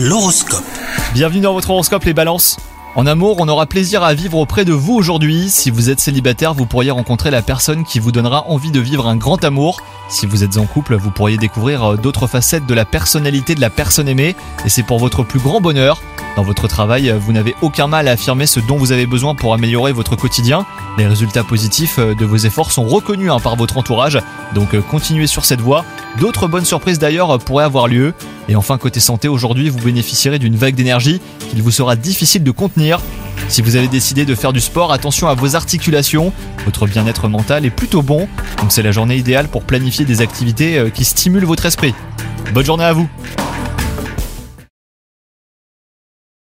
L'horoscope. Bienvenue dans votre horoscope les balances. En amour, on aura plaisir à vivre auprès de vous aujourd'hui. Si vous êtes célibataire, vous pourriez rencontrer la personne qui vous donnera envie de vivre un grand amour. Si vous êtes en couple, vous pourriez découvrir euh, d'autres facettes de la personnalité de la personne aimée et c'est pour votre plus grand bonheur. Dans votre travail, vous n'avez aucun mal à affirmer ce dont vous avez besoin pour améliorer votre quotidien. Les résultats positifs euh, de vos efforts sont reconnus hein, par votre entourage, donc euh, continuez sur cette voie. D'autres bonnes surprises d'ailleurs pourraient avoir lieu. Et enfin, côté santé, aujourd'hui, vous bénéficierez d'une vague d'énergie qu'il vous sera difficile de contenir. Si vous avez décidé de faire du sport, attention à vos articulations. Votre bien-être mental est plutôt bon, donc c'est la journée idéale pour planifier des activités euh, qui stimulent votre esprit. Bonne journée à vous